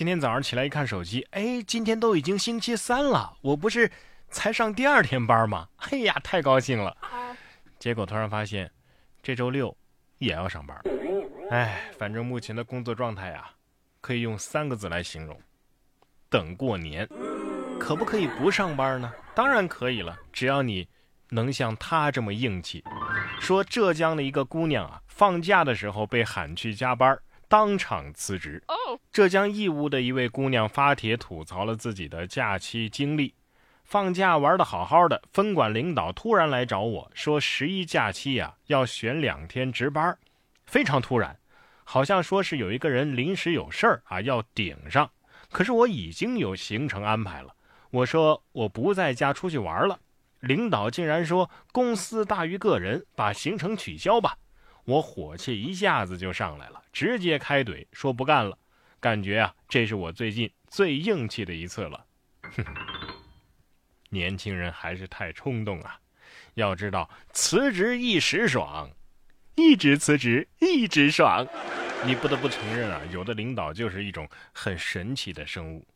今天早上起来一看手机，哎，今天都已经星期三了，我不是才上第二天班吗？哎呀，太高兴了。结果突然发现，这周六也要上班。哎，反正目前的工作状态呀，可以用三个字来形容：等过年。可不可以不上班呢？当然可以了，只要你能像他这么硬气。说浙江的一个姑娘啊，放假的时候被喊去加班，当场辞职。浙江义乌的一位姑娘发帖吐槽了自己的假期经历：放假玩的好好的，分管领导突然来找我说十一假期呀要选两天值班，非常突然，好像说是有一个人临时有事儿啊要顶上，可是我已经有行程安排了。我说我不在家出去玩了，领导竟然说公司大于个人，把行程取消吧。我火气一下子就上来了，直接开怼说不干了。感觉啊，这是我最近最硬气的一次了。哼，年轻人还是太冲动啊！要知道辞职一时爽，一直辞职一直爽。你不得不承认啊，有的领导就是一种很神奇的生物，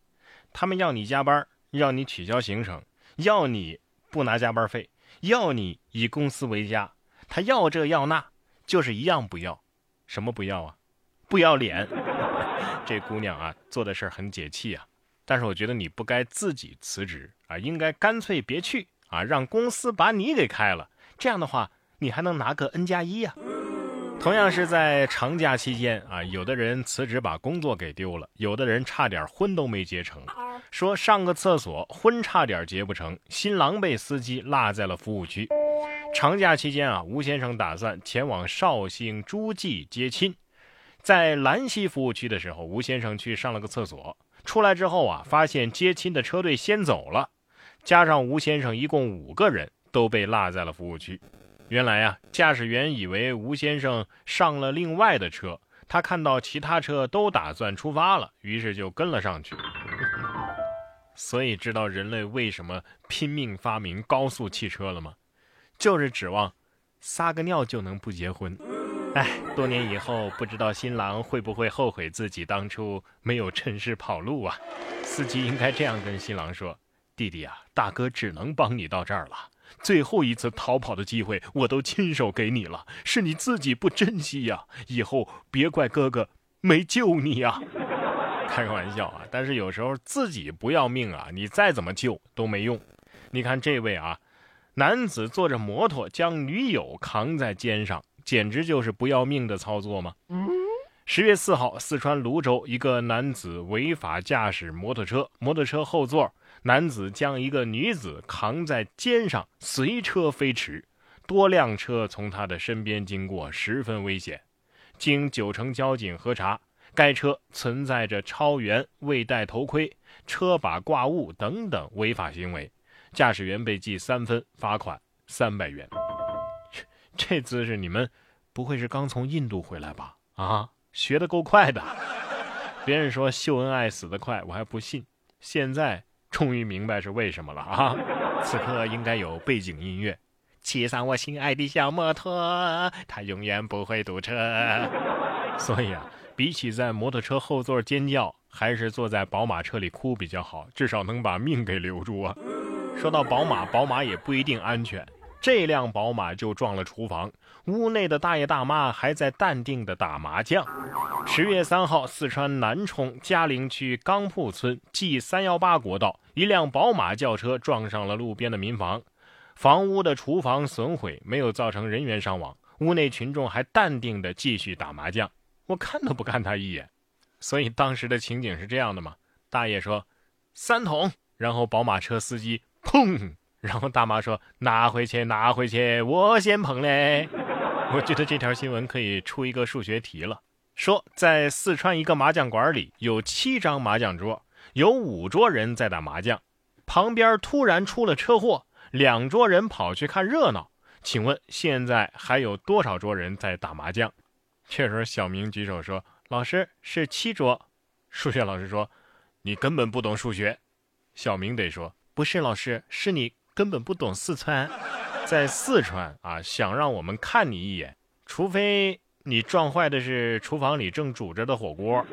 他们要你加班。要你取消行程，要你不拿加班费，要你以公司为家，他要这要那，就是一样不要，什么不要啊？不要脸！这姑娘啊，做的事儿很解气啊，但是我觉得你不该自己辞职啊，应该干脆别去啊，让公司把你给开了，这样的话你还能拿个 N 加一呀。同样是在长假期间啊，有的人辞职把工作给丢了，有的人差点婚都没结成。说上个厕所，婚差点结不成，新郎被司机落在了服务区。长假期间啊，吴先生打算前往绍兴诸暨接亲，在兰溪服务区的时候，吴先生去上了个厕所，出来之后啊，发现接亲的车队先走了，加上吴先生一共五个人都被落在了服务区。原来啊，驾驶员以为吴先生上了另外的车，他看到其他车都打算出发了，于是就跟了上去。所以知道人类为什么拼命发明高速汽车了吗？就是指望撒个尿就能不结婚。哎，多年以后不知道新郎会不会后悔自己当初没有趁势跑路啊？司机应该这样跟新郎说：“弟弟啊，大哥只能帮你到这儿了，最后一次逃跑的机会我都亲手给你了，是你自己不珍惜呀！以后别怪哥哥没救你呀。”开个玩笑啊！但是有时候自己不要命啊，你再怎么救都没用。你看这位啊，男子坐着摩托将女友扛在肩上，简直就是不要命的操作吗？十月四号，四川泸州一个男子违法驾驶摩托车，摩托车后座男子将一个女子扛在肩上，随车飞驰，多辆车从他的身边经过，十分危险。经九城交警核查。该车存在着超员、未戴头盔、车把挂物等等违法行为，驾驶员被记三分，罚款三百元。这姿势你们不会是刚从印度回来吧？啊，学的够快的。别人说秀恩爱死得快，我还不信。现在终于明白是为什么了啊！此刻应该有背景音乐，骑上我心爱的小摩托，它永远不会堵车。所以啊。比起在摩托车后座尖叫，还是坐在宝马车里哭比较好，至少能把命给留住啊！说到宝马，宝马也不一定安全。这辆宝马就撞了厨房，屋内的大爷大妈还在淡定的打麻将。十月三号，四川南充嘉陵区钢铺村 G 三幺八国道，一辆宝马轿车撞上了路边的民房，房屋的厨房损毁，没有造成人员伤亡。屋内群众还淡定的继续打麻将。我看都不看他一眼，所以当时的情景是这样的嘛？大爷说三桶，然后宝马车司机砰，然后大妈说拿回去拿回去，我先捧嘞。我觉得这条新闻可以出一个数学题了，说在四川一个麻将馆里有七张麻将桌，有五桌人在打麻将，旁边突然出了车祸，两桌人跑去看热闹，请问现在还有多少桌人在打麻将？这时候，小明举手说：“老师是七桌。”数学老师说：“你根本不懂数学。”小明得说：“不是老师，是你根本不懂四川。在四川啊，想让我们看你一眼，除非你撞坏的是厨房里正煮着的火锅。”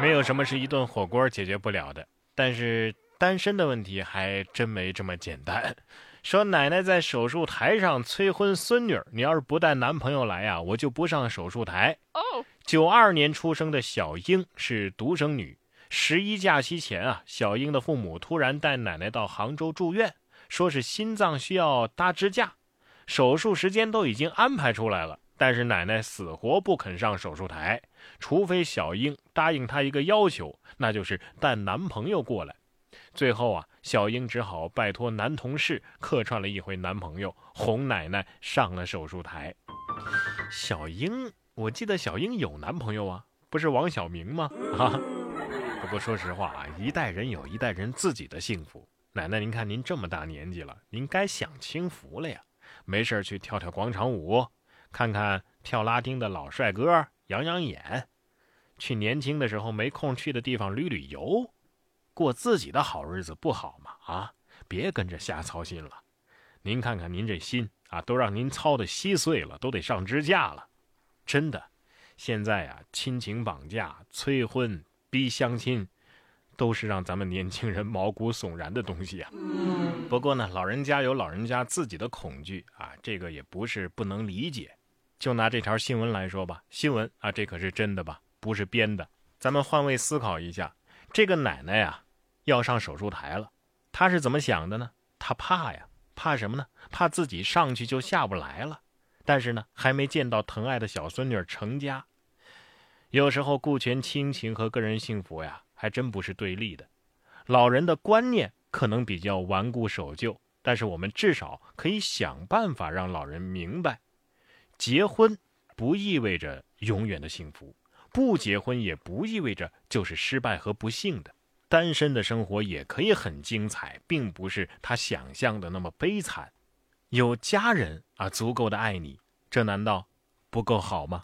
没有什么是一顿火锅解决不了的。但是单身的问题还真没这么简单。说奶奶在手术台上催婚孙女，你要是不带男朋友来呀，我就不上手术台。哦，九二年出生的小英是独生女。十一假期前啊，小英的父母突然带奶奶到杭州住院，说是心脏需要搭支架，手术时间都已经安排出来了，但是奶奶死活不肯上手术台，除非小英答应她一个要求，那就是带男朋友过来。最后啊，小英只好拜托男同事客串了一回男朋友，哄奶奶上了手术台。小英，我记得小英有男朋友啊，不是王小明吗？啊。不过说实话啊，一代人有一代人自己的幸福。奶奶，您看您这么大年纪了，您该享清福了呀。没事去跳跳广场舞，看看跳拉丁的老帅哥，养养眼。去年轻的时候没空去的地方旅旅游，过自己的好日子不好吗？啊，别跟着瞎操心了。您看看您这心啊，都让您操的稀碎了，都得上支架了。真的，现在啊，亲情绑架、催婚。逼相亲，都是让咱们年轻人毛骨悚然的东西啊。不过呢，老人家有老人家自己的恐惧啊，这个也不是不能理解。就拿这条新闻来说吧，新闻啊，这可是真的吧，不是编的。咱们换位思考一下，这个奶奶呀，要上手术台了，她是怎么想的呢？她怕呀，怕什么呢？怕自己上去就下不来了。但是呢，还没见到疼爱的小孙女成家。有时候顾全亲情和个人幸福呀，还真不是对立的。老人的观念可能比较顽固守旧，但是我们至少可以想办法让老人明白：结婚不意味着永远的幸福，不结婚也不意味着就是失败和不幸的。单身的生活也可以很精彩，并不是他想象的那么悲惨。有家人啊，足够的爱你，这难道不够好吗？